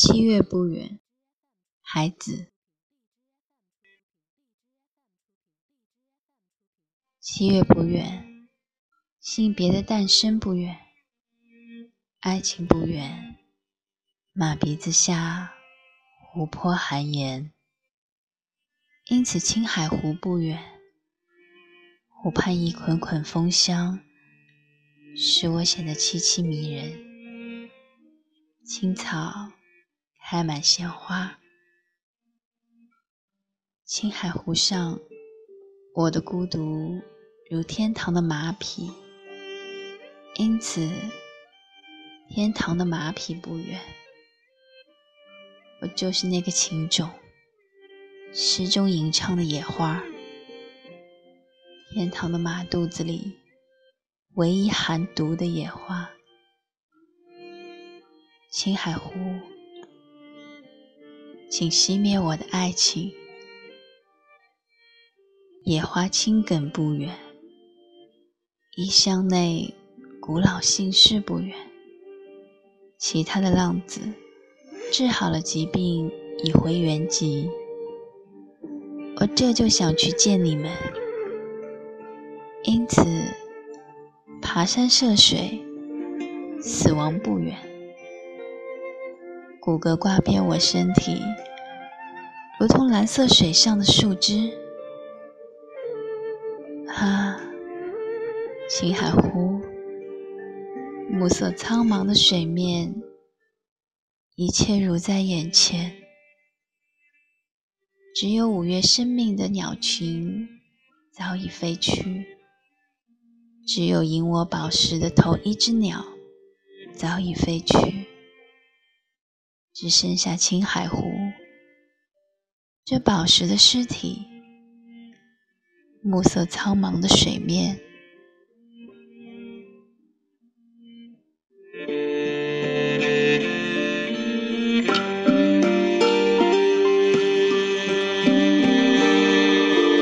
七月不远，孩子。七月不远，性别的诞生不远，爱情不远，马鼻子下，湖泊寒盐。因此，青海湖不远，湖畔一捆捆风香，使我显得凄凄迷人。青草开满鲜花，青海湖上，我的孤独如天堂的马匹，因此，天堂的马匹不远，我就是那个情种。诗中吟唱的野花，天堂的马肚子里唯一含毒的野花。青海湖，请熄灭我的爱情。野花青梗不远，衣箱内古老姓氏不远。其他的浪子治好了疾病，已回原籍。我这就想去见你们，因此爬山涉水，死亡不远。骨骼挂遍我身体，如同蓝色水上的树枝。啊，青海湖，暮色苍茫的水面，一切如在眼前。只有五月生命的鸟群早已飞去，只有引我宝石的头一只鸟早已飞去，只剩下青海湖这宝石的尸体。暮色苍茫的水面，